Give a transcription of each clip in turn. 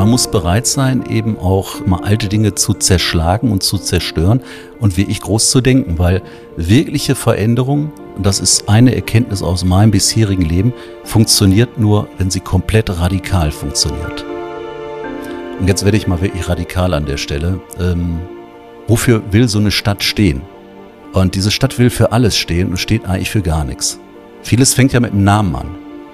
Man muss bereit sein, eben auch mal alte Dinge zu zerschlagen und zu zerstören und wirklich groß zu denken, weil wirkliche Veränderung, und das ist eine Erkenntnis aus meinem bisherigen Leben, funktioniert nur, wenn sie komplett radikal funktioniert. Und jetzt werde ich mal wirklich radikal an der Stelle. Ähm, wofür will so eine Stadt stehen? Und diese Stadt will für alles stehen und steht eigentlich für gar nichts. Vieles fängt ja mit dem Namen an.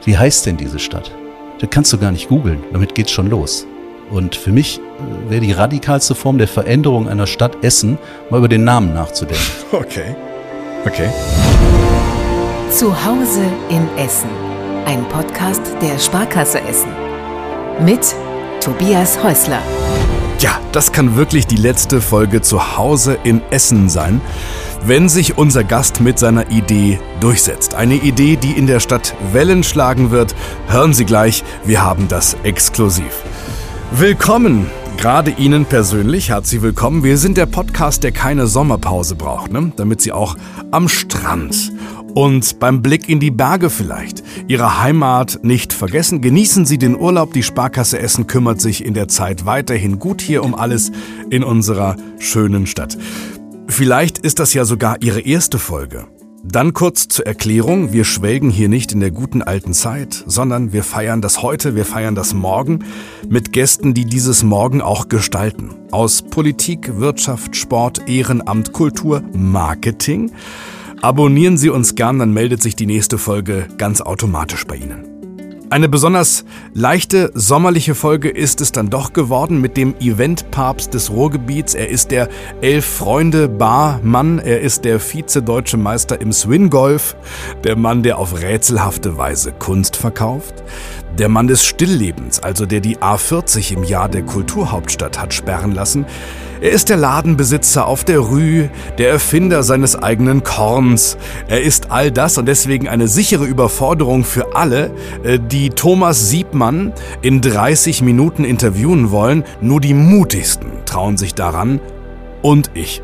Wie heißt denn diese Stadt? Das kannst du gar nicht googeln, damit geht's schon los. Und für mich äh, wäre die radikalste Form der Veränderung einer Stadt Essen, mal über den Namen nachzudenken. Okay. Okay. Zu Hause in Essen. Ein Podcast der Sparkasse Essen. Mit Tobias Häusler. Ja, das kann wirklich die letzte Folge zu Hause in Essen sein, wenn sich unser Gast mit seiner Idee durchsetzt. Eine Idee, die in der Stadt Wellen schlagen wird. Hören Sie gleich, wir haben das exklusiv. Willkommen, gerade Ihnen persönlich, herzlich willkommen. Wir sind der Podcast, der keine Sommerpause braucht, ne? damit Sie auch am Strand und beim Blick in die Berge vielleicht Ihre Heimat nicht vergessen. Genießen Sie den Urlaub. Die Sparkasse Essen kümmert sich in der Zeit weiterhin gut hier um alles in unserer schönen Stadt. Vielleicht ist das ja sogar Ihre erste Folge. Dann kurz zur Erklärung, wir schwelgen hier nicht in der guten alten Zeit, sondern wir feiern das heute, wir feiern das Morgen mit Gästen, die dieses Morgen auch gestalten. Aus Politik, Wirtschaft, Sport, Ehrenamt, Kultur, Marketing. Abonnieren Sie uns gern, dann meldet sich die nächste Folge ganz automatisch bei Ihnen. Eine besonders leichte sommerliche Folge ist es dann doch geworden mit dem Eventpapst des Ruhrgebiets. Er ist der Elf-Freunde-Barmann, er ist der Vize-Deutsche Meister im Swingolf, der Mann, der auf rätselhafte Weise Kunst verkauft, der Mann des Stilllebens, also der die A40 im Jahr der Kulturhauptstadt hat sperren lassen, er ist der Ladenbesitzer auf der Rue, der Erfinder seines eigenen Korns. Er ist all das und deswegen eine sichere Überforderung für alle, äh, die Thomas Siebmann in 30 Minuten interviewen wollen. Nur die mutigsten trauen sich daran und ich.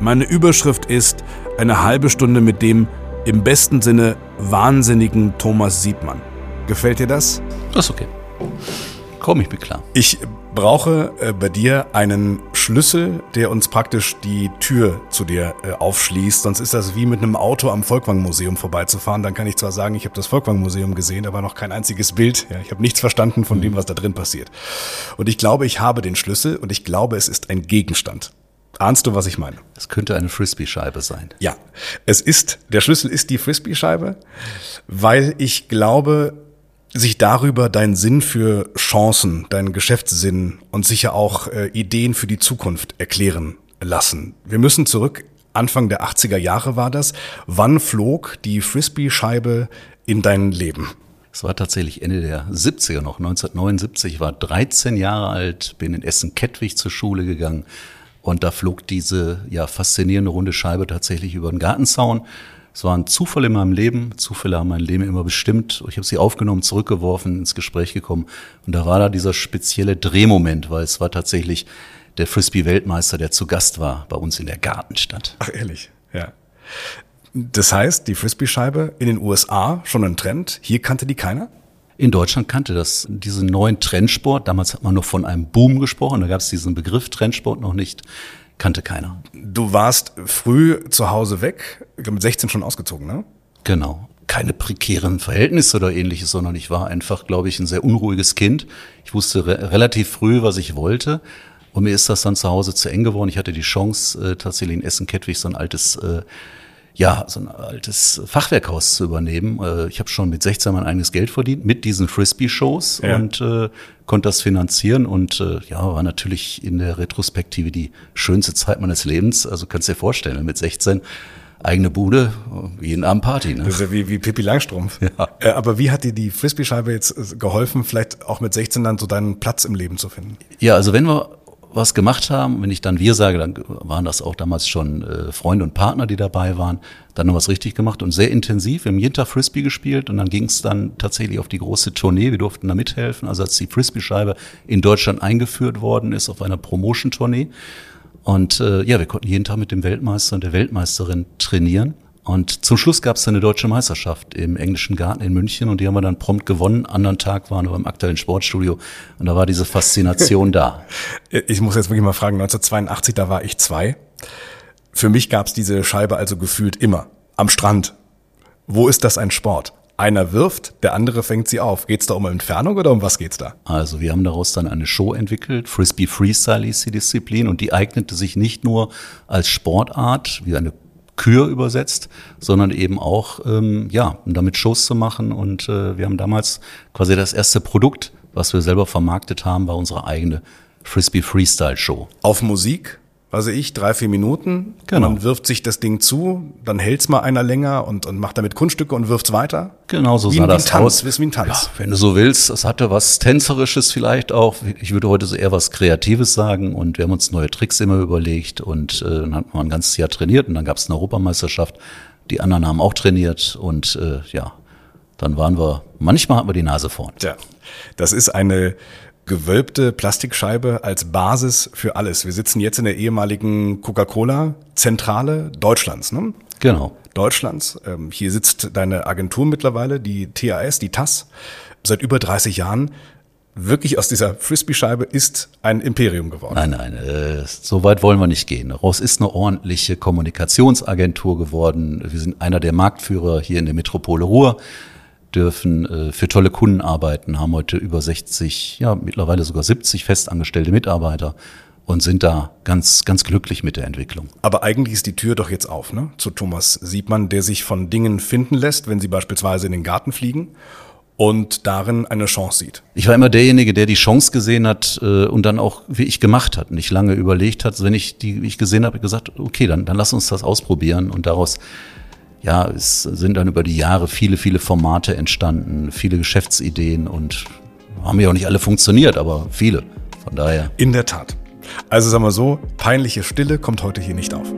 Meine Überschrift ist eine halbe Stunde mit dem im besten Sinne wahnsinnigen Thomas Siebmann. Gefällt dir das? Das ist okay. Komm ich mir klar. Ich brauche äh, bei dir einen Schlüssel, der uns praktisch die Tür zu dir äh, aufschließt. Sonst ist das wie mit einem Auto am Volkwang-Museum vorbeizufahren. Dann kann ich zwar sagen, ich habe das Volkwang-Museum gesehen, aber noch kein einziges Bild. Ja, ich habe nichts verstanden von dem, was da drin passiert. Und ich glaube, ich habe den Schlüssel und ich glaube, es ist ein Gegenstand. Ahnst du, was ich meine? Es könnte eine Frisbee-Scheibe sein. Ja, es ist, der Schlüssel ist die Frisbee-Scheibe, weil ich glaube, sich darüber deinen Sinn für Chancen, deinen Geschäftssinn und sicher auch äh, Ideen für die Zukunft erklären lassen. Wir müssen zurück, Anfang der 80er Jahre war das. Wann flog die Frisbee-Scheibe in dein Leben? Es war tatsächlich Ende der 70er noch, 1979, war 13 Jahre alt, bin in Essen-Kettwig zur Schule gegangen und da flog diese ja faszinierende runde Scheibe tatsächlich über den Gartenzaun es war ein Zufall in meinem Leben. Zufälle haben mein Leben immer bestimmt. Ich habe sie aufgenommen, zurückgeworfen, ins Gespräch gekommen. Und da war da dieser spezielle Drehmoment, weil es war tatsächlich der Frisbee-Weltmeister, der zu Gast war bei uns in der Gartenstadt. Ach, ehrlich, ja. Das heißt, die Frisbee-Scheibe in den USA schon ein Trend. Hier kannte die keiner? In Deutschland kannte das diesen neuen Trendsport. Damals hat man noch von einem Boom gesprochen. Da gab es diesen Begriff Trendsport noch nicht kannte keiner. Du warst früh zu Hause weg, mit 16 schon ausgezogen, ne? Genau. Keine prekären Verhältnisse oder ähnliches, sondern ich war einfach, glaube ich, ein sehr unruhiges Kind. Ich wusste re relativ früh, was ich wollte. Und mir ist das dann zu Hause zu eng geworden. Ich hatte die Chance, äh, tatsächlich in Essen-Kettwig so ein altes äh, ja, so ein altes Fachwerkhaus zu übernehmen. Äh, ich habe schon mit 16 mein eigenes Geld verdient mit diesen Frisbee-Shows ja. und äh, konnte das finanzieren und äh, ja, war natürlich in der Retrospektive die schönste Zeit meines Lebens. Also kannst dir vorstellen, mit 16 eigene Bude, jeden Abend Party. Ne? Das ist ja wie, wie Pippi Langstrumpf. Ja. Äh, aber wie hat dir die Frisbee-Scheibe jetzt äh, geholfen, vielleicht auch mit 16 dann so deinen Platz im Leben zu finden? Ja, also wenn wir was gemacht haben. Wenn ich dann wir sage, dann waren das auch damals schon äh, Freunde und Partner, die dabei waren. Dann noch was richtig gemacht und sehr intensiv. Wir haben jeden Tag Frisbee gespielt und dann ging es dann tatsächlich auf die große Tournee. Wir durften da mithelfen. Also als die Frisbee-Scheibe in Deutschland eingeführt worden ist auf einer Promotion-Tournee. Und äh, ja, wir konnten jeden Tag mit dem Weltmeister und der Weltmeisterin trainieren. Und zum Schluss gab es eine deutsche Meisterschaft im englischen Garten in München und die haben wir dann prompt gewonnen. Anderen Tag waren wir im aktuellen Sportstudio und da war diese Faszination da. Ich muss jetzt wirklich mal fragen, 1982, da war ich zwei. Für mich gab es diese Scheibe also gefühlt immer. Am Strand. Wo ist das ein Sport? Einer wirft, der andere fängt sie auf. Geht's da um Entfernung oder um was geht's da? Also wir haben daraus dann eine Show entwickelt. Frisbee Freestyle ist die Disziplin und die eignete sich nicht nur als Sportart, wie eine Kür übersetzt, sondern eben auch, ähm, ja, um damit Shows zu machen. Und äh, wir haben damals quasi das erste Produkt, was wir selber vermarktet haben, war unsere eigene Frisbee Freestyle Show. Auf Musik? Also ich, drei, vier Minuten. Genau. Man wirft sich das Ding zu, dann hält's mal einer länger und, und macht damit Kunststücke und wirft's weiter. Genau so wie, sah das ein Tanz, aus. Wie, wie ein Tanz. Ja, wenn du so willst, es hatte was Tänzerisches vielleicht auch. Ich würde heute so eher was Kreatives sagen. Und wir haben uns neue Tricks immer überlegt und äh, dann hat man ein ganzes Jahr trainiert und dann gab es eine Europameisterschaft. Die anderen haben auch trainiert und äh, ja, dann waren wir, manchmal hatten wir die Nase vorn. Tja, das ist eine gewölbte Plastikscheibe als Basis für alles. Wir sitzen jetzt in der ehemaligen Coca-Cola-Zentrale Deutschlands, ne? Genau. Deutschlands. Ähm, hier sitzt deine Agentur mittlerweile, die TAS, die TAS, seit über 30 Jahren. Wirklich aus dieser Frisbee-Scheibe ist ein Imperium geworden. Nein, nein, äh, so weit wollen wir nicht gehen. Daraus ist eine ordentliche Kommunikationsagentur geworden. Wir sind einer der Marktführer hier in der Metropole Ruhr dürfen äh, für tolle Kunden arbeiten, haben heute über 60, ja mittlerweile sogar 70 festangestellte Mitarbeiter und sind da ganz, ganz glücklich mit der Entwicklung. Aber eigentlich ist die Tür doch jetzt auf, ne? Zu Thomas Siebmann, der sich von Dingen finden lässt, wenn sie beispielsweise in den Garten fliegen und darin eine Chance sieht. Ich war immer derjenige, der die Chance gesehen hat äh, und dann auch, wie ich gemacht hat, nicht lange überlegt hat. Wenn ich die, wie ich gesehen habe, gesagt, okay, dann, dann lass uns das ausprobieren und daraus ja, es sind dann über die Jahre viele, viele Formate entstanden, viele Geschäftsideen und haben ja auch nicht alle funktioniert, aber viele. Von daher. In der Tat. Also sagen wir so, peinliche Stille kommt heute hier nicht auf.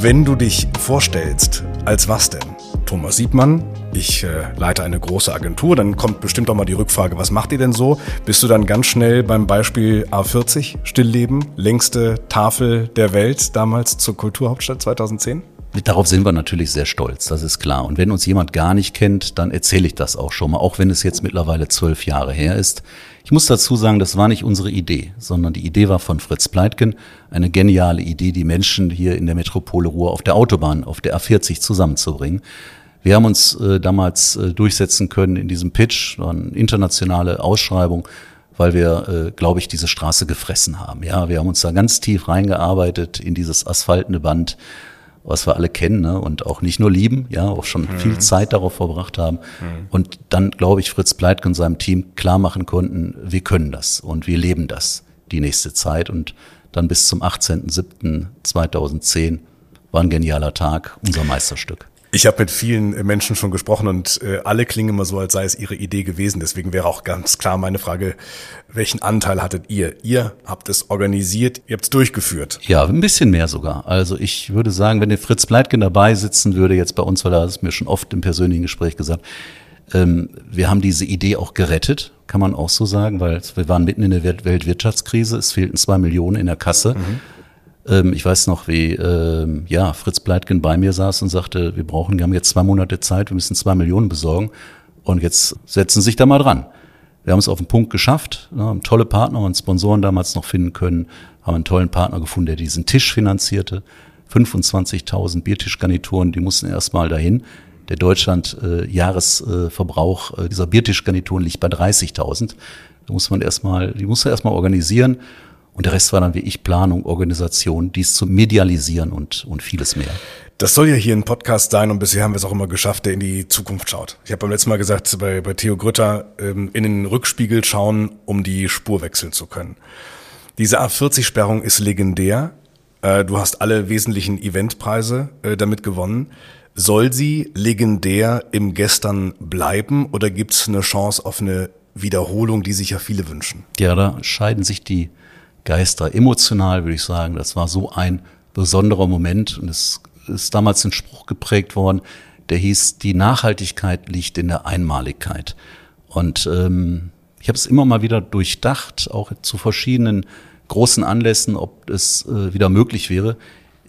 Wenn du dich vorstellst, als was denn? Thomas Siebmann, ich äh, leite eine große Agentur, dann kommt bestimmt auch mal die Rückfrage, was macht ihr denn so? Bist du dann ganz schnell beim Beispiel A40, Stillleben, längste Tafel der Welt, damals zur Kulturhauptstadt 2010? Darauf sind wir natürlich sehr stolz, das ist klar. Und wenn uns jemand gar nicht kennt, dann erzähle ich das auch schon mal, auch wenn es jetzt mittlerweile zwölf Jahre her ist. Ich muss dazu sagen, das war nicht unsere Idee, sondern die Idee war von Fritz Pleitgen, eine geniale Idee, die Menschen hier in der Metropole Ruhr auf der Autobahn, auf der A40 zusammenzubringen. Wir haben uns äh, damals äh, durchsetzen können in diesem Pitch, war eine internationale Ausschreibung, weil wir, äh, glaube ich, diese Straße gefressen haben. Ja, wir haben uns da ganz tief reingearbeitet in dieses asphaltene Band, was wir alle kennen ne? und auch nicht nur lieben, ja, auch schon mhm. viel Zeit darauf verbracht haben. Mhm. Und dann, glaube ich, Fritz Pleitke und seinem Team klar machen konnten, wir können das und wir leben das die nächste Zeit. Und dann bis zum 18.07.2010 war ein genialer Tag, unser Meisterstück. Ich habe mit vielen Menschen schon gesprochen und äh, alle klingen immer so, als sei es ihre Idee gewesen. Deswegen wäre auch ganz klar meine Frage, welchen Anteil hattet ihr? Ihr habt es organisiert, ihr habt es durchgeführt. Ja, ein bisschen mehr sogar. Also ich würde sagen, wenn der Fritz Bleitgen dabei sitzen würde, jetzt bei uns, weil er hat es mir schon oft im persönlichen Gespräch gesagt, ähm, wir haben diese Idee auch gerettet, kann man auch so sagen, weil wir waren mitten in der Weltwirtschaftskrise, es fehlten zwei Millionen in der Kasse. Mhm. Ähm, ich weiß noch, wie ähm, ja, Fritz Pleitgen bei mir saß und sagte, wir brauchen, wir haben jetzt zwei Monate Zeit, wir müssen zwei Millionen besorgen und jetzt setzen Sie sich da mal dran. Wir haben es auf den Punkt geschafft, ne, haben tolle Partner und Sponsoren damals noch finden können, haben einen tollen Partner gefunden, der diesen Tisch finanzierte. 25.000 Biertischgarnituren, die mussten erstmal dahin. Der Deutschland äh, äh, dieser Biertischgarnituren liegt bei 30.000. Da muss man erstmal, die muss man erstmal organisieren und der Rest war dann wie ich Planung, Organisation, dies zu medialisieren und, und vieles mehr. Das soll ja hier ein Podcast sein und bisher haben wir es auch immer geschafft, der in die Zukunft schaut. Ich habe beim letzten Mal gesagt, bei, bei Theo Grütter ähm, in den Rückspiegel schauen, um die Spur wechseln zu können. Diese A40-Sperrung ist legendär. Äh, du hast alle wesentlichen Eventpreise äh, damit gewonnen. Soll sie legendär im Gestern bleiben oder gibt es eine Chance auf eine Wiederholung, die sich ja viele wünschen? Ja, da scheiden sich die Geister. Emotional würde ich sagen, das war so ein besonderer Moment und es ist damals ein Spruch geprägt worden, der hieß, die Nachhaltigkeit liegt in der Einmaligkeit. Und ähm, ich habe es immer mal wieder durchdacht, auch zu verschiedenen großen Anlässen, ob es äh, wieder möglich wäre.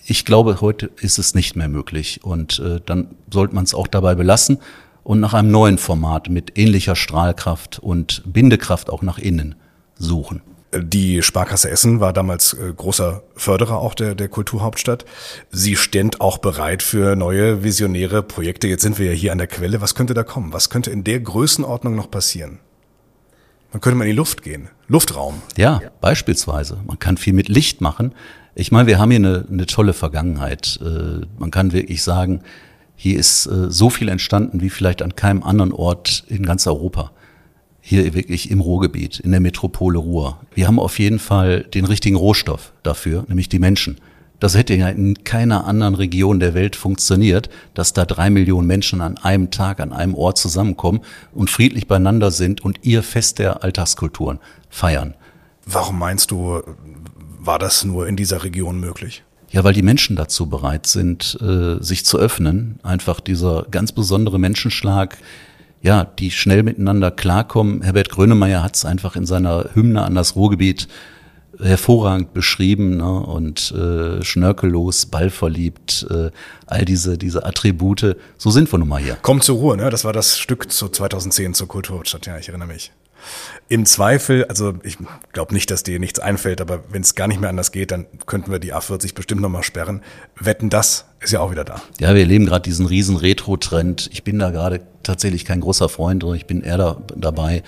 Ich glaube, heute ist es nicht mehr möglich. Und äh, dann sollte man es auch dabei belassen und nach einem neuen Format mit ähnlicher Strahlkraft und Bindekraft auch nach innen suchen. Die Sparkasse Essen war damals äh, großer Förderer auch der, der Kulturhauptstadt. Sie stand auch bereit für neue visionäre Projekte. Jetzt sind wir ja hier an der Quelle. Was könnte da kommen? Was könnte in der Größenordnung noch passieren? Man könnte mal in die Luft gehen. Luftraum. Ja, beispielsweise. Man kann viel mit Licht machen. Ich meine, wir haben hier eine, eine tolle Vergangenheit. Äh, man kann wirklich sagen, hier ist äh, so viel entstanden wie vielleicht an keinem anderen Ort in ganz Europa. Hier wirklich im Ruhrgebiet, in der Metropole Ruhr. Wir haben auf jeden Fall den richtigen Rohstoff dafür, nämlich die Menschen. Das hätte ja in keiner anderen Region der Welt funktioniert, dass da drei Millionen Menschen an einem Tag, an einem Ort zusammenkommen und friedlich beieinander sind und ihr Fest der Alltagskulturen feiern. Warum meinst du, war das nur in dieser Region möglich? Ja, weil die Menschen dazu bereit sind, äh, sich zu öffnen. Einfach dieser ganz besondere Menschenschlag, ja, die schnell miteinander klarkommen. Herbert Grönemeyer hat es einfach in seiner Hymne an das Ruhrgebiet hervorragend beschrieben ne? und äh, schnörkellos, ballverliebt, äh, all diese, diese Attribute. So sind wir nun mal hier. Kommt zur Ruhe, ne? Das war das Stück zu 2010 zur Kulturhauptstadt, ja, ich erinnere mich. Im Zweifel, also ich glaube nicht, dass dir nichts einfällt, aber wenn es gar nicht mehr anders geht, dann könnten wir die A40 bestimmt nochmal sperren. Wetten, das ist ja auch wieder da. Ja, wir erleben gerade diesen riesen Retro-Trend. Ich bin da gerade tatsächlich kein großer Freund, sondern ich bin eher da, dabei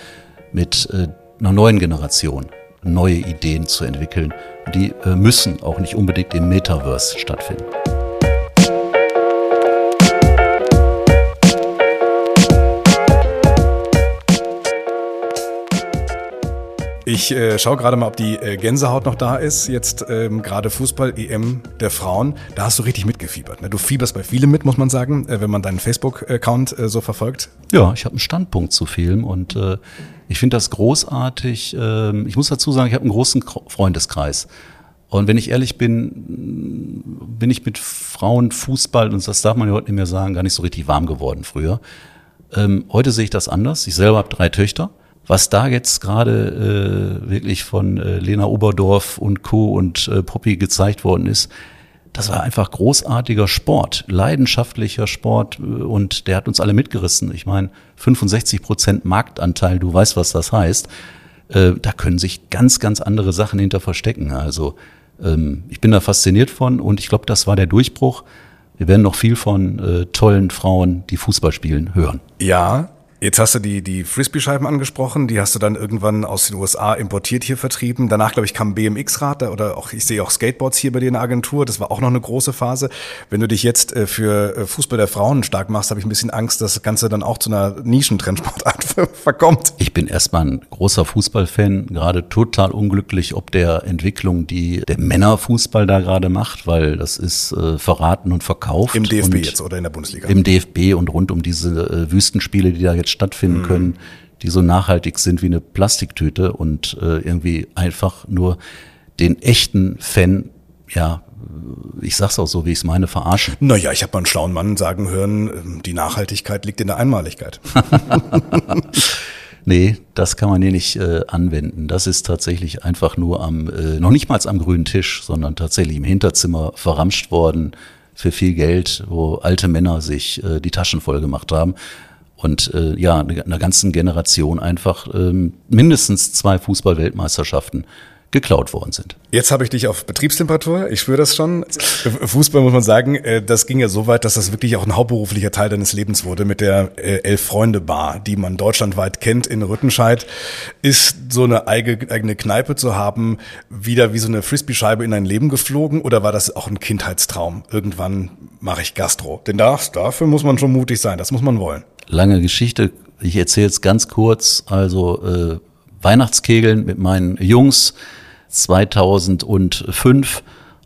mit äh, einer neuen Generation neue Ideen zu entwickeln. Die äh, müssen auch nicht unbedingt im Metaverse stattfinden. Ich äh, schaue gerade mal, ob die äh, Gänsehaut noch da ist. Jetzt ähm, gerade Fußball-EM der Frauen. Da hast du richtig mitgefiebert. Ne? Du fieberst bei vielen mit, muss man sagen, äh, wenn man deinen Facebook-Account äh, so verfolgt. Ja, ich habe einen Standpunkt zu Film und äh, ich finde das großartig. Ähm, ich muss dazu sagen, ich habe einen großen Freundeskreis. Und wenn ich ehrlich bin, bin ich mit Frauen Fußball, und das darf man ja heute nicht mehr sagen, gar nicht so richtig warm geworden früher. Ähm, heute sehe ich das anders. Ich selber habe drei Töchter was da jetzt gerade äh, wirklich von äh, Lena Oberdorf und Co. und äh, Poppy gezeigt worden ist, das war einfach großartiger Sport, leidenschaftlicher Sport äh, und der hat uns alle mitgerissen. Ich meine, 65 Prozent Marktanteil, du weißt, was das heißt. Äh, da können sich ganz, ganz andere Sachen hinter verstecken. Also ähm, ich bin da fasziniert von und ich glaube, das war der Durchbruch. Wir werden noch viel von äh, tollen Frauen, die Fußball spielen, hören. Ja, Jetzt hast du die, die Frisbee-Scheiben angesprochen, die hast du dann irgendwann aus den USA importiert hier vertrieben. Danach, glaube ich, kam BMX-Rad oder auch, ich sehe auch Skateboards hier bei dir in der Agentur. Das war auch noch eine große Phase. Wenn du dich jetzt äh, für äh, Fußball der Frauen stark machst, habe ich ein bisschen Angst, dass das Ganze dann auch zu einer Nischentrendsportart verkommt. Ich bin erstmal ein großer Fußballfan, gerade total unglücklich ob der Entwicklung, die der Männerfußball da gerade macht, weil das ist äh, verraten und verkauft. Im DFB jetzt oder in der Bundesliga? Im DFB und rund um diese äh, Wüstenspiele, die da jetzt stattfinden mhm. können, die so nachhaltig sind wie eine Plastiktüte und äh, irgendwie einfach nur den echten Fan, ja, ich sag's auch so, wie ich es meine, verarschen. Naja, ich habe mal einen schlauen Mann sagen hören, ähm, die Nachhaltigkeit liegt in der Einmaligkeit. nee, das kann man hier nicht äh, anwenden. Das ist tatsächlich einfach nur am, äh, noch nicht mal am grünen Tisch, sondern tatsächlich im Hinterzimmer verramscht worden für viel Geld, wo alte Männer sich äh, die Taschen voll gemacht haben und äh, ja, einer ganzen Generation einfach ähm, mindestens zwei Fußball-Weltmeisterschaften geklaut worden sind. Jetzt habe ich dich auf Betriebstemperatur. Ich spüre das schon. Fußball muss man sagen, äh, das ging ja so weit, dass das wirklich auch ein hauptberuflicher Teil deines Lebens wurde mit der äh, Elf-Freunde-Bar, die man deutschlandweit kennt in Rüttenscheid. Ist so eine eigene Kneipe zu haben, wieder wie so eine Frisbee-Scheibe in dein Leben geflogen oder war das auch ein Kindheitstraum? Irgendwann mache ich Gastro. Denn das, dafür muss man schon mutig sein, das muss man wollen lange Geschichte. Ich erzähle es ganz kurz. Also äh, Weihnachtskegeln mit meinen Jungs 2005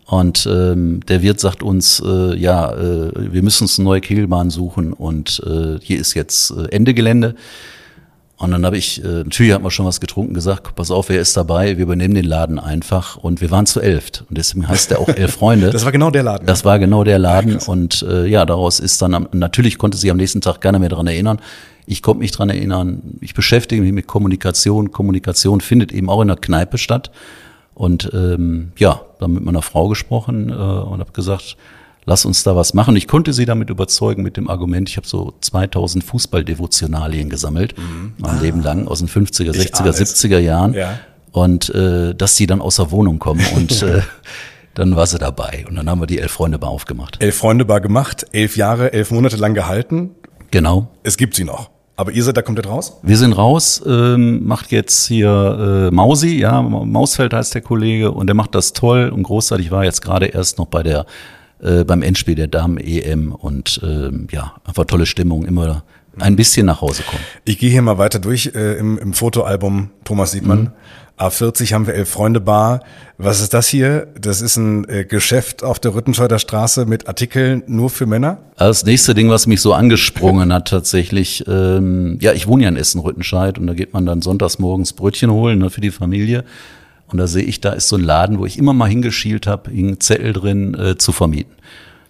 und ähm, der Wirt sagt uns, äh, ja, äh, wir müssen uns eine neue Kegelbahn suchen und äh, hier ist jetzt äh, Ende Gelände. Und dann habe ich, äh, natürlich hat man schon was getrunken, gesagt, pass auf, wer ist dabei? Wir übernehmen den Laden einfach. Und wir waren zu elft. Und deswegen heißt der auch Elf Freunde. Das war genau der Laden. Das war genau der Laden. und äh, ja, daraus ist dann, am, natürlich konnte sie am nächsten Tag keiner mehr dran erinnern. Ich konnte mich dran erinnern. Ich beschäftige mich mit Kommunikation. Kommunikation findet eben auch in der Kneipe statt. Und ähm, ja, dann mit meiner Frau gesprochen äh, und habe gesagt, lass uns da was machen. Ich konnte sie damit überzeugen mit dem Argument, ich habe so 2000 Fußballdevotionalien gesammelt, mhm. mein ah. Leben lang, aus den 50er, 60er, 70er Jahren. Ja. Und äh, dass sie dann aus der Wohnung kommen und äh, dann war sie dabei. Und dann haben wir die Elf Freunde Bar aufgemacht. Elf Freunde Bar gemacht, elf Jahre, elf Monate lang gehalten. Genau. Es gibt sie noch. Aber ihr seid da komplett raus? Wir sind raus, ähm, macht jetzt hier äh, Mausi, ja, Mausfeld heißt der Kollege und der macht das toll und großartig. War jetzt gerade erst noch bei der äh, beim Endspiel der Damen-EM und äh, ja, einfach tolle Stimmung, immer ein bisschen nach Hause kommen. Ich gehe hier mal weiter durch äh, im, im Fotoalbum Thomas Siegmann. Mhm. A40 haben wir Elf Freunde Bar. Was ist das hier? Das ist ein äh, Geschäft auf der Rüttenscheider Straße mit Artikeln nur für Männer? Das nächste Ding, was mich so angesprungen hat tatsächlich, ähm, ja, ich wohne ja in Essen-Rüttenscheid und da geht man dann sonntags morgens Brötchen holen ne, für die Familie. Und da sehe ich, da ist so ein Laden, wo ich immer mal hingeschielt habe, hing Zettel drin, äh, zu vermieten.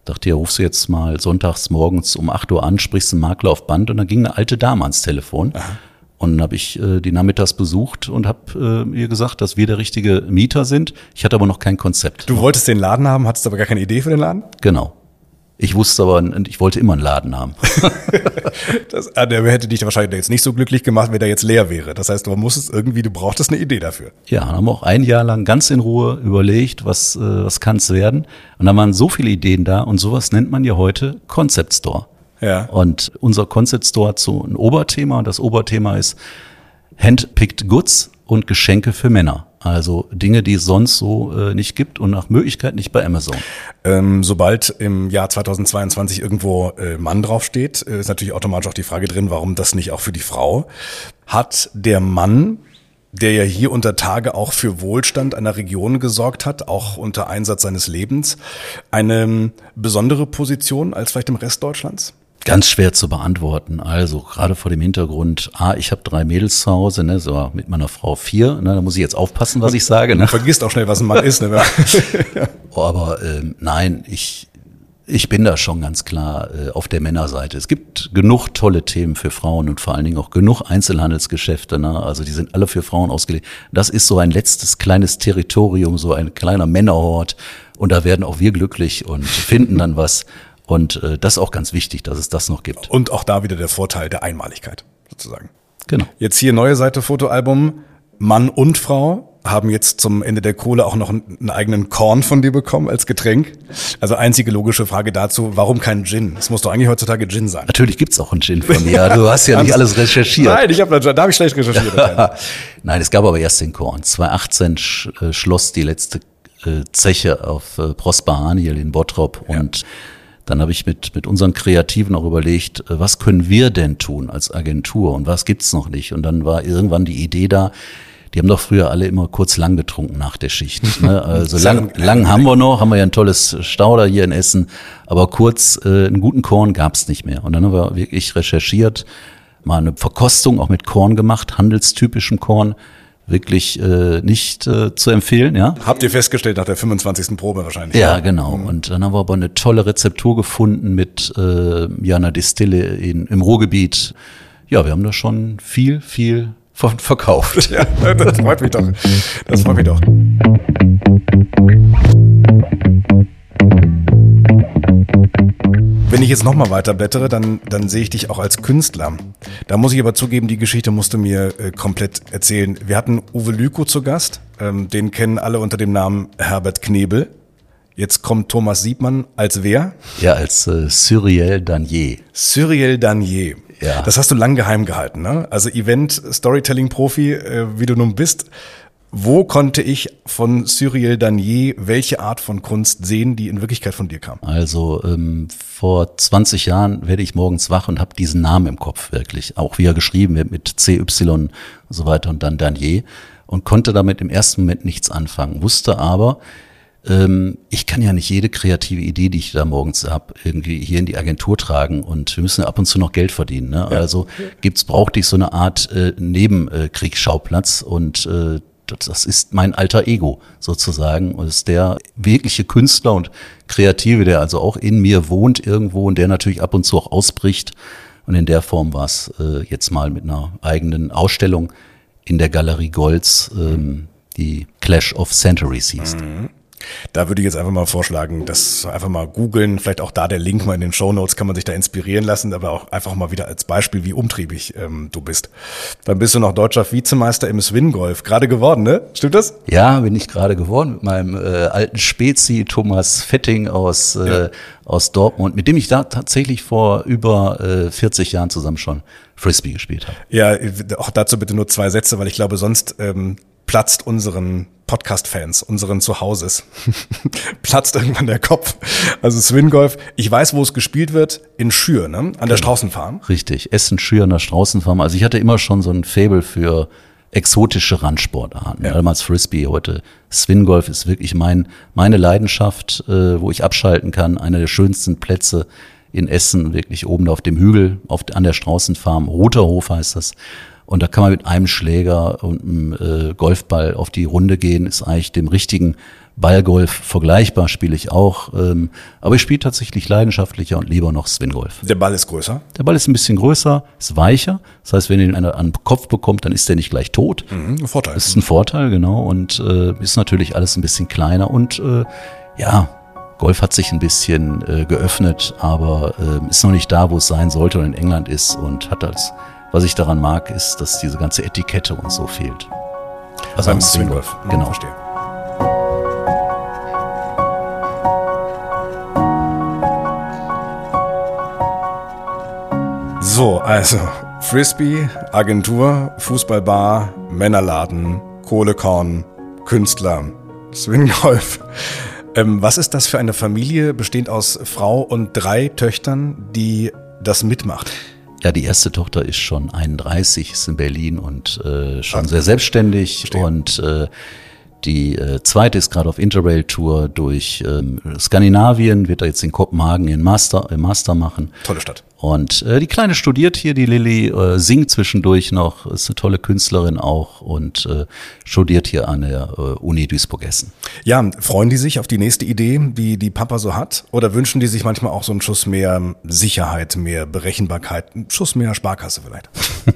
Dachte, ja, rufst du jetzt mal sonntags morgens um 8 Uhr an, sprichst einen Makler auf Band und dann ging eine alte Dame ans Telefon. Aha. Und dann habe ich äh, die nachmittags besucht und habe äh, ihr gesagt, dass wir der richtige Mieter sind. Ich hatte aber noch kein Konzept. Du wolltest den Laden haben, hattest aber gar keine Idee für den Laden? Genau. Ich wusste aber, ich wollte immer einen Laden haben. das, äh, der hätte dich wahrscheinlich jetzt nicht so glücklich gemacht, wenn der jetzt leer wäre. Das heißt, du musstest irgendwie, du brauchtest eine Idee dafür. Ja, haben wir auch ein Jahr lang ganz in Ruhe überlegt, was, äh, was kann es werden. Und da waren so viele Ideen da und sowas nennt man ja heute Concept Store. Ja. Und unser Concept Store hat so ein Oberthema das Oberthema ist Handpicked Goods und Geschenke für Männer. Also Dinge, die es sonst so äh, nicht gibt und nach Möglichkeit nicht bei Amazon. Ähm, sobald im Jahr 2022 irgendwo äh, Mann draufsteht, äh, ist natürlich automatisch auch die Frage drin, warum das nicht auch für die Frau. Hat der Mann der ja hier unter Tage auch für Wohlstand einer Region gesorgt hat, auch unter Einsatz seines Lebens, eine besondere Position als vielleicht im Rest Deutschlands? Ganz schwer zu beantworten. Also gerade vor dem Hintergrund, ah, ich habe drei Mädels zu Hause, ne, so mit meiner Frau vier. Ne, da muss ich jetzt aufpassen, was ich sage. Ne? Du vergisst auch schnell, was ein Mann ist. Ne? oh, aber ähm, nein, ich ich bin da schon ganz klar äh, auf der Männerseite. Es gibt genug tolle Themen für Frauen und vor allen Dingen auch genug Einzelhandelsgeschäfte. Ne? Also die sind alle für Frauen ausgelegt. Das ist so ein letztes kleines Territorium, so ein kleiner Männerhort. Und da werden auch wir glücklich und finden dann was. Und äh, das ist auch ganz wichtig, dass es das noch gibt. Und auch da wieder der Vorteil der Einmaligkeit, sozusagen. Genau. Jetzt hier neue Seite Fotoalbum. Mann und Frau haben jetzt zum Ende der Kohle auch noch einen eigenen Korn von dir bekommen als Getränk. Also einzige logische Frage dazu, warum kein Gin? Es muss doch eigentlich heutzutage Gin sein. Natürlich gibt's auch einen Gin von mir. Du hast ja nicht alles recherchiert. Nein, ich hab, da habe ich schlecht recherchiert. Nein, es gab aber erst den Korn. 2018 sch, äh, schloss die letzte äh, Zeche auf äh, Prosper Haniel in Bottrop und ja dann habe ich mit, mit unseren Kreativen auch überlegt, äh, was können wir denn tun als Agentur und was gibt's noch nicht? Und dann war irgendwann die Idee da, die haben doch früher alle immer kurz lang getrunken nach der Schicht. Ne? Also lang, lang haben wir noch, haben wir ja ein tolles Stauder hier in Essen, aber kurz äh, einen guten Korn gab's nicht mehr. Und dann haben wir wirklich recherchiert, mal eine Verkostung auch mit Korn gemacht, handelstypischem Korn wirklich äh, nicht äh, zu empfehlen. Ja. Habt ihr festgestellt nach der 25. Probe wahrscheinlich? Ja, ja? genau. Mhm. Und dann haben wir aber eine tolle Rezeptur gefunden mit äh, ja, einer Distille in, im Ruhrgebiet. Ja, wir haben da schon viel, viel von verkauft. Ja, das freut mich doch. Das freut mich doch. Wenn ich jetzt nochmal weiter blättere, dann, dann sehe ich dich auch als Künstler. Da muss ich aber zugeben, die Geschichte musst du mir äh, komplett erzählen. Wir hatten Uwe Lüko zu Gast, ähm, den kennen alle unter dem Namen Herbert Knebel. Jetzt kommt Thomas Siebmann als wer? Ja, als äh, Cyriel Danier. Cyriel Danier. Ja. Das hast du lang geheim gehalten, ne? Also Event-Storytelling-Profi, äh, wie du nun bist. Wo konnte ich von Cyriel Danier welche Art von Kunst sehen, die in Wirklichkeit von dir kam? Also ähm, vor 20 Jahren werde ich morgens wach und habe diesen Namen im Kopf wirklich, auch wie er geschrieben wird mit CY und so weiter und dann Danier und konnte damit im ersten Moment nichts anfangen, wusste aber, ähm, ich kann ja nicht jede kreative Idee, die ich da morgens habe, irgendwie hier in die Agentur tragen und wir müssen ab und zu noch Geld verdienen. Ne? Ja. Also gibt's brauchte ich so eine Art äh, Nebenkriegsschauplatz und äh, das ist mein alter Ego sozusagen und ist der wirkliche Künstler und Kreative, der also auch in mir wohnt irgendwo und der natürlich ab und zu auch ausbricht. Und in der Form war es äh, jetzt mal mit einer eigenen Ausstellung in der Galerie Golds, ähm, die Clash of Centuries hieß. Mhm. Da würde ich jetzt einfach mal vorschlagen, das einfach mal googeln, vielleicht auch da der Link mal in den Show Notes, kann man sich da inspirieren lassen, aber auch einfach mal wieder als Beispiel, wie umtriebig ähm, du bist. Dann bist du noch deutscher Vizemeister im Swingolf, gerade geworden, ne? Stimmt das? Ja, bin ich gerade geworden mit meinem äh, alten Spezi Thomas Fetting aus äh, ja. aus Dortmund, mit dem ich da tatsächlich vor über äh, 40 Jahren zusammen schon Frisbee gespielt habe. Ja, auch dazu bitte nur zwei Sätze, weil ich glaube, sonst ähm, platzt unseren Podcast-Fans, unseren Zuhauses, platzt irgendwann der Kopf. Also Swingolf, ich weiß, wo es gespielt wird, in Schür, ne? an der genau. Straußenfarm. Richtig, Essen, Schür an der Straußenfarm. Also ich hatte immer schon so ein Fable für exotische Randsportarten. Ja. Damals Frisbee, heute Swingolf ist wirklich mein, meine Leidenschaft, äh, wo ich abschalten kann. Einer der schönsten Plätze in Essen, wirklich oben auf dem Hügel, auf, an der Straußenfarm. Roter Hof heißt das. Und da kann man mit einem Schläger und einem äh, Golfball auf die Runde gehen, ist eigentlich dem richtigen Ballgolf vergleichbar, spiele ich auch. Ähm, aber ich spiele tatsächlich leidenschaftlicher und lieber noch Swingolf. Der Ball ist größer? Der Ball ist ein bisschen größer, ist weicher. Das heißt, wenn ihn einer an den Kopf bekommt, dann ist der nicht gleich tot. Mhm, ein Vorteil. Das ist ein Vorteil, genau. Und äh, ist natürlich alles ein bisschen kleiner. Und äh, ja, Golf hat sich ein bisschen äh, geöffnet, aber äh, ist noch nicht da, wo es sein sollte und in England ist und hat als was ich daran mag, ist, dass diese ganze Etikette uns so fehlt. Also beim Swingwolf. Genau. Verstehe. So, also Frisbee, Agentur, Fußballbar, Männerladen, Kohlekorn, Künstler, Swinggolf. Ähm, was ist das für eine Familie, bestehend aus Frau und drei Töchtern, die das mitmacht? Ja, die erste Tochter ist schon 31, ist in Berlin und äh, schon sehr selbstständig Verstehe. und äh, die äh, zweite ist gerade auf Interrail-Tour durch ähm, Skandinavien, wird da jetzt in Kopenhagen ihren Master, äh, Master machen. Tolle Stadt. Und äh, die Kleine studiert hier, die Lilly, äh, singt zwischendurch noch, ist eine tolle Künstlerin auch und äh, studiert hier an der äh, Uni Duisburg-Essen. Ja, freuen die sich auf die nächste Idee, die die Papa so hat? Oder wünschen die sich manchmal auch so einen Schuss mehr Sicherheit, mehr Berechenbarkeit, einen Schuss mehr Sparkasse vielleicht?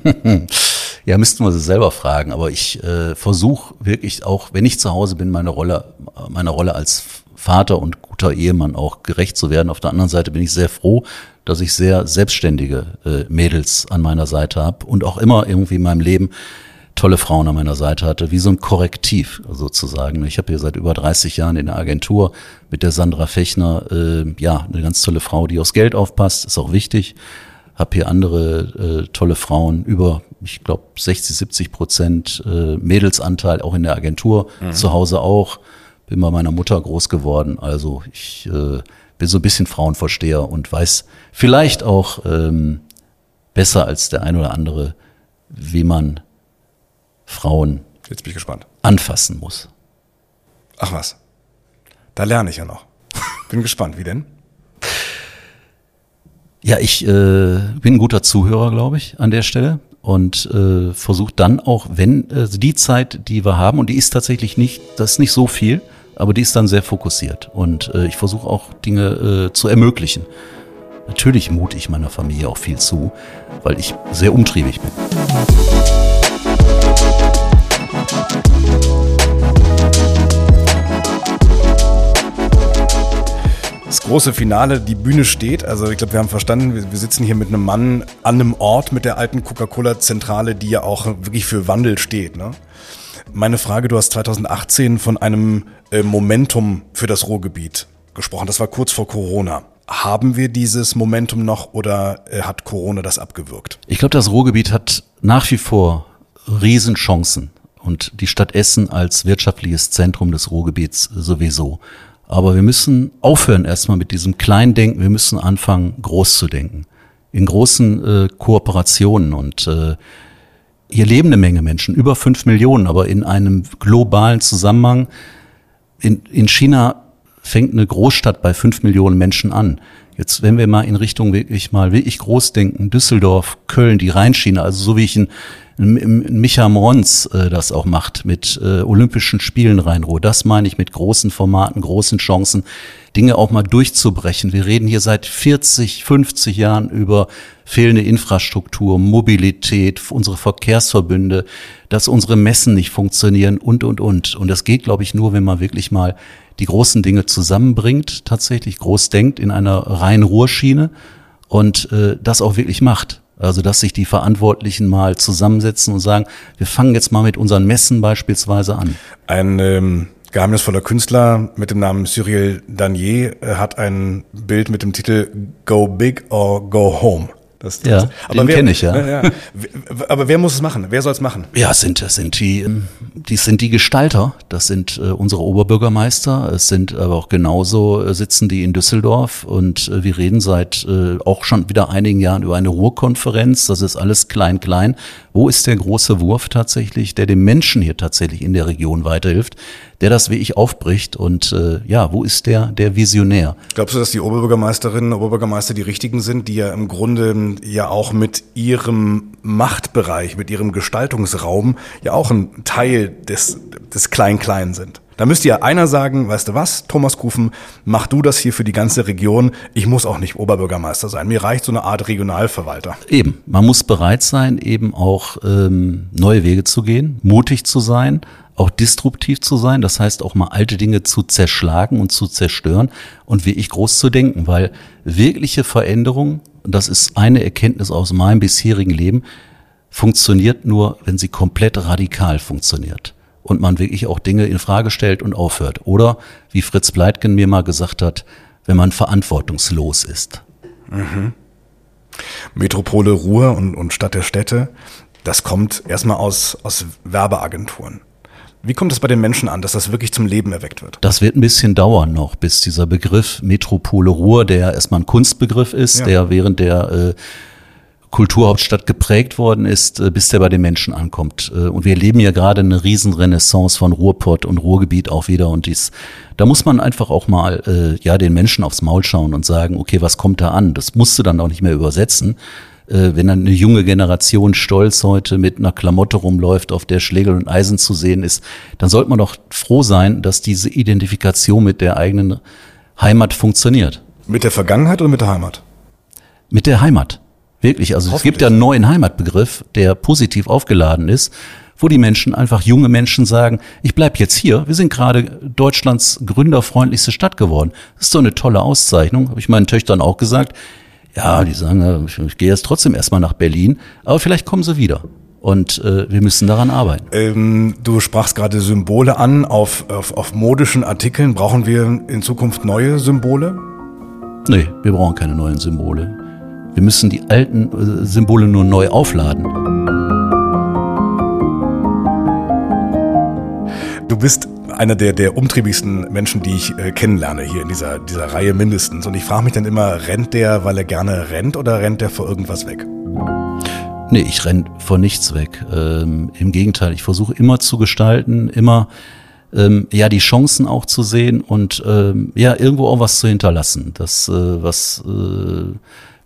Ja, müssten wir sie selber fragen. Aber ich äh, versuche wirklich auch, wenn ich zu Hause bin, meine Rolle, meiner Rolle als Vater und guter Ehemann auch gerecht zu werden. Auf der anderen Seite bin ich sehr froh, dass ich sehr selbstständige äh, Mädels an meiner Seite habe und auch immer irgendwie in meinem Leben tolle Frauen an meiner Seite hatte, wie so ein Korrektiv sozusagen. Ich habe hier seit über 30 Jahren in der Agentur mit der Sandra Fechner, äh, ja, eine ganz tolle Frau, die aufs Geld aufpasst, ist auch wichtig habe hier andere äh, tolle Frauen, über, ich glaube, 60, 70 Prozent äh, Mädelsanteil, auch in der Agentur, mhm. zu Hause auch. Bin bei meiner Mutter groß geworden. Also ich äh, bin so ein bisschen Frauenversteher und weiß vielleicht auch ähm, besser als der ein oder andere, wie man Frauen Jetzt bin ich gespannt. anfassen muss. Ach was. Da lerne ich ja noch. Bin gespannt. Wie denn? Ja, ich äh, bin ein guter Zuhörer, glaube ich, an der Stelle und äh, versuche dann auch, wenn äh, die Zeit, die wir haben, und die ist tatsächlich nicht, das ist nicht so viel, aber die ist dann sehr fokussiert und äh, ich versuche auch Dinge äh, zu ermöglichen. Natürlich mute ich meiner Familie auch viel zu, weil ich sehr umtriebig bin. das große Finale, die Bühne steht. Also ich glaube, wir haben verstanden, wir, wir, sitzen hier mit einem Mann an einem Ort mit der alten Coca-Cola-Zentrale, die ja auch wirklich für Wandel steht. Ne? Meine Frage, du hast 2018 von einem äh, Momentum für das Ruhrgebiet gesprochen. Das war kurz vor Corona. Haben wir dieses Momentum noch oder äh, hat Corona das abgewürgt? Ich glaube, das Ruhrgebiet hat nach wie vor Riesenchancen und die Stadt Essen als wirtschaftliches Zentrum des Ruhrgebiets sowieso. Aber wir müssen aufhören erstmal mit diesem Kleindenken. Wir müssen anfangen, groß zu denken. In großen äh, Kooperationen. Und äh, hier leben eine Menge Menschen, über fünf Millionen, aber in einem globalen Zusammenhang in, in China fängt eine Großstadt bei fünf Millionen Menschen an. Jetzt, wenn wir mal in Richtung wirklich mal wirklich groß denken, Düsseldorf, Köln, die Rheinschiene, also so wie ich ein Micha Mons äh, das auch macht mit äh, Olympischen Spielen Rhein-Ruhr. Das meine ich mit großen Formaten, großen Chancen, Dinge auch mal durchzubrechen. Wir reden hier seit 40, 50 Jahren über fehlende Infrastruktur, Mobilität, unsere Verkehrsverbünde, dass unsere Messen nicht funktionieren und, und, und. Und das geht, glaube ich, nur, wenn man wirklich mal die großen Dinge zusammenbringt, tatsächlich groß denkt in einer Rhein-Ruhr-Schiene und äh, das auch wirklich macht. Also, dass sich die Verantwortlichen mal zusammensetzen und sagen, wir fangen jetzt mal mit unseren Messen beispielsweise an. Ein ähm, geheimnisvoller Künstler mit dem Namen Cyril Danier äh, hat ein Bild mit dem Titel Go Big or Go Home. Das, das, ja, aber den kenne ich ja. ja. Aber wer muss es machen? Wer soll es machen? Ja, sind das sind die, ähm, die sind die Gestalter. Das sind äh, unsere Oberbürgermeister. Es sind aber auch genauso äh, sitzen die in Düsseldorf und äh, wir reden seit äh, auch schon wieder einigen Jahren über eine Ruhrkonferenz. Das ist alles klein klein. Wo ist der große Wurf tatsächlich, der dem Menschen hier tatsächlich in der Region weiterhilft? der das wie ich aufbricht. Und äh, ja, wo ist der, der Visionär? Glaubst du, dass die Oberbürgermeisterinnen und Oberbürgermeister die richtigen sind, die ja im Grunde ja auch mit ihrem Machtbereich, mit ihrem Gestaltungsraum ja auch ein Teil des, des Klein-Klein sind? Da müsste ja einer sagen, weißt du was, Thomas Kufen, mach du das hier für die ganze Region. Ich muss auch nicht Oberbürgermeister sein. Mir reicht so eine Art Regionalverwalter. Eben, man muss bereit sein, eben auch ähm, neue Wege zu gehen, mutig zu sein, auch disruptiv zu sein, das heißt auch mal alte Dinge zu zerschlagen und zu zerstören und wirklich groß zu denken, weil wirkliche Veränderung, und das ist eine Erkenntnis aus meinem bisherigen Leben, funktioniert nur, wenn sie komplett radikal funktioniert und man wirklich auch Dinge in Frage stellt und aufhört. Oder wie Fritz Bleitgen mir mal gesagt hat, wenn man verantwortungslos ist. Mhm. Metropole Ruhr und, und Stadt der Städte, das kommt erstmal aus, aus Werbeagenturen. Wie kommt es bei den Menschen an, dass das wirklich zum Leben erweckt wird? Das wird ein bisschen dauern noch, bis dieser Begriff Metropole Ruhr, der erstmal ein Kunstbegriff ist, ja. der während der äh, Kulturhauptstadt geprägt worden ist, äh, bis der bei den Menschen ankommt. Äh, und wir erleben ja gerade eine Riesenrenaissance von Ruhrpott und Ruhrgebiet auch wieder. Und dies, da muss man einfach auch mal äh, ja den Menschen aufs Maul schauen und sagen, okay, was kommt da an? Das musst du dann auch nicht mehr übersetzen wenn dann eine junge Generation stolz heute mit einer Klamotte rumläuft, auf der Schlägel und Eisen zu sehen ist, dann sollte man doch froh sein, dass diese Identifikation mit der eigenen Heimat funktioniert. Mit der Vergangenheit oder mit der Heimat? Mit der Heimat. Wirklich. Also es gibt ja einen neuen Heimatbegriff, der positiv aufgeladen ist, wo die Menschen einfach junge Menschen sagen, ich bleib jetzt hier. Wir sind gerade Deutschlands gründerfreundlichste Stadt geworden. Das ist so eine tolle Auszeichnung, habe ich meinen Töchtern auch gesagt. Ja, die sagen, ich, ich gehe jetzt trotzdem erstmal nach Berlin, aber vielleicht kommen sie wieder. Und äh, wir müssen daran arbeiten. Ähm, du sprachst gerade Symbole an auf, auf, auf modischen Artikeln. Brauchen wir in Zukunft neue Symbole? Nee, wir brauchen keine neuen Symbole. Wir müssen die alten äh, Symbole nur neu aufladen. Du bist einer der, der umtriebigsten Menschen, die ich äh, kennenlerne hier in dieser, dieser Reihe mindestens. Und ich frage mich dann immer, rennt der, weil er gerne rennt oder rennt der vor irgendwas weg? Nee, ich renn vor nichts weg. Ähm, Im Gegenteil, ich versuche immer zu gestalten, immer ähm, ja die Chancen auch zu sehen und ähm, ja irgendwo auch was zu hinterlassen. Das, äh, was äh,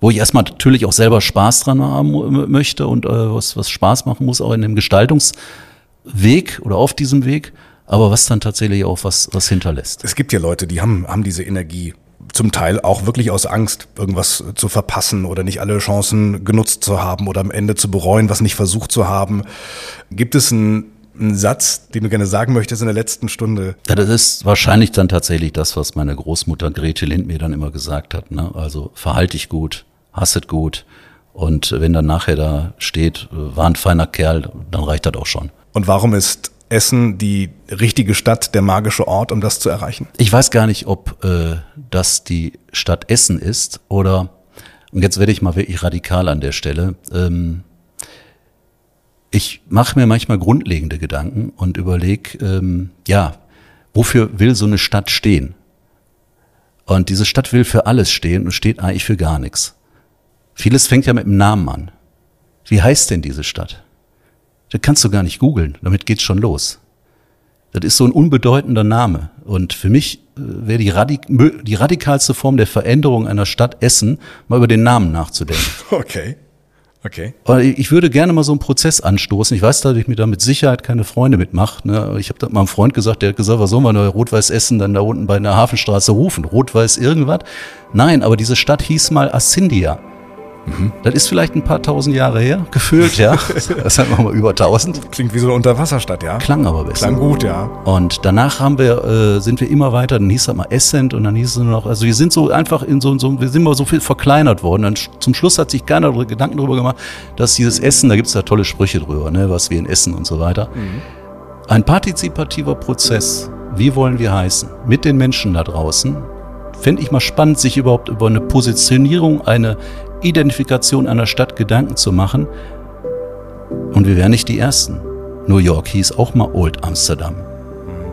wo ich erstmal natürlich auch selber Spaß dran haben möchte und äh, was, was Spaß machen muss, auch in dem Gestaltungsweg oder auf diesem Weg aber was dann tatsächlich auch was, was hinterlässt. Es gibt ja Leute, die haben, haben diese Energie. Zum Teil auch wirklich aus Angst, irgendwas zu verpassen oder nicht alle Chancen genutzt zu haben oder am Ende zu bereuen, was nicht versucht zu haben. Gibt es einen, einen Satz, den du gerne sagen möchtest in der letzten Stunde? Ja, das ist wahrscheinlich dann tatsächlich das, was meine Großmutter Grete Lind mir dann immer gesagt hat. Ne? Also verhalte dich gut, hasset gut. Und wenn dann nachher da steht, war ein feiner Kerl, dann reicht das auch schon. Und warum ist Essen die richtige Stadt, der magische Ort, um das zu erreichen? Ich weiß gar nicht, ob äh, das die Stadt Essen ist oder, und jetzt werde ich mal wirklich radikal an der Stelle, ähm, ich mache mir manchmal grundlegende Gedanken und überlege, ähm, ja, wofür will so eine Stadt stehen? Und diese Stadt will für alles stehen und steht eigentlich für gar nichts. Vieles fängt ja mit dem Namen an. Wie heißt denn diese Stadt? Das kannst du gar nicht googeln, damit geht's schon los. Das ist so ein unbedeutender Name. Und für mich äh, wäre die, Radik die radikalste Form der Veränderung einer Stadt Essen, mal über den Namen nachzudenken. Okay. Okay. Aber ich würde gerne mal so einen Prozess anstoßen. Ich weiß, dass ich mir da mit Sicherheit keine Freunde mitmache. Ne? Ich habe da mal einem Freund gesagt, der hat gesagt, was soll man Rot-Weiß Essen dann da unten bei der Hafenstraße rufen? Rot-Weiß irgendwas? Nein, aber diese Stadt hieß mal Assindia. Mhm. Das ist vielleicht ein paar tausend Jahre her, gefühlt, ja. Das sind wir mal über tausend. Klingt wie so eine Unterwasserstadt, ja. Klang aber besser. Klang gut, ja. Und danach haben wir, äh, sind wir immer weiter, dann hieß das mal Essent und dann hieß es nur noch, also wir sind so einfach in so, so wir sind mal so viel verkleinert worden. Und zum Schluss hat sich keiner Gedanken darüber gemacht, dass dieses Essen, da gibt es da tolle Sprüche drüber, ne, was wir in Essen und so weiter. Mhm. Ein partizipativer Prozess, wie wollen wir heißen, mit den Menschen da draußen, fände ich mal spannend, sich überhaupt über eine Positionierung, eine Identifikation einer Stadt Gedanken zu machen. Und wir wären nicht die Ersten. New York hieß auch mal Old Amsterdam.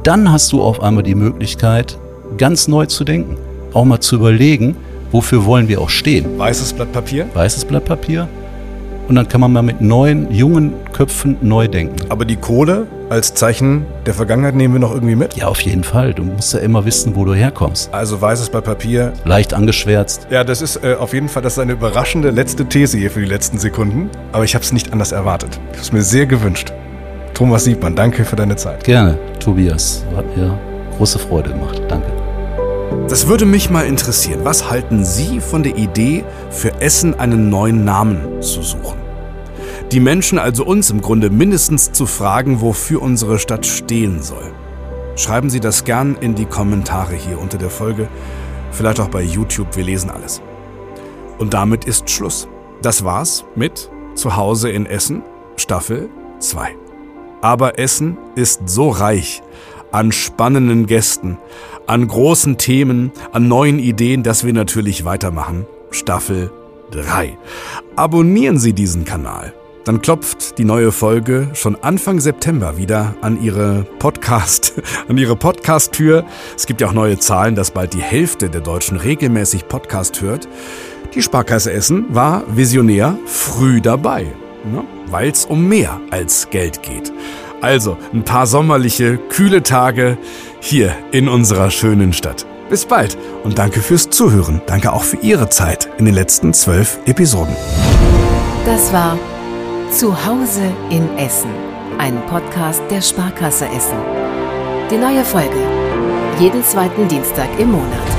Dann hast du auf einmal die Möglichkeit, ganz neu zu denken. Auch mal zu überlegen, wofür wollen wir auch stehen. Weißes Blatt Papier? Weißes Blatt Papier. Und dann kann man mal mit neuen, jungen Köpfen neu denken. Aber die Kohle als Zeichen der Vergangenheit nehmen wir noch irgendwie mit? Ja, auf jeden Fall. Du musst ja immer wissen, wo du herkommst. Also weißes Blatt Papier. Leicht angeschwärzt. Ja, das ist äh, auf jeden Fall das ist eine überraschende letzte These hier für die letzten Sekunden. Aber ich habe es nicht anders erwartet. Ich habe es mir sehr gewünscht. Thomas Siebmann, danke für deine Zeit. Gerne, Tobias. Hat mir große Freude gemacht. Danke. Das würde mich mal interessieren. Was halten Sie von der Idee, für Essen einen neuen Namen zu suchen? Die Menschen, also uns im Grunde, mindestens zu fragen, wofür unsere Stadt stehen soll. Schreiben Sie das gern in die Kommentare hier unter der Folge, vielleicht auch bei YouTube, wir lesen alles. Und damit ist Schluss. Das war's mit Zuhause in Essen, Staffel 2. Aber Essen ist so reich an spannenden Gästen, an großen Themen, an neuen Ideen, dass wir natürlich weitermachen. Staffel 3. Abonnieren Sie diesen Kanal. Dann klopft die neue Folge schon Anfang September wieder an ihre Podcast, an ihre Podcast-Tür. Es gibt ja auch neue Zahlen, dass bald die Hälfte der Deutschen regelmäßig Podcast hört. Die Sparkasse Essen war visionär früh dabei, ne? weil es um mehr als Geld geht. Also ein paar sommerliche, kühle Tage hier in unserer schönen Stadt. Bis bald und danke fürs Zuhören. Danke auch für Ihre Zeit in den letzten zwölf Episoden. Das war Zuhause in Essen, ein Podcast der Sparkasse Essen. Die neue Folge. Jeden zweiten Dienstag im Monat.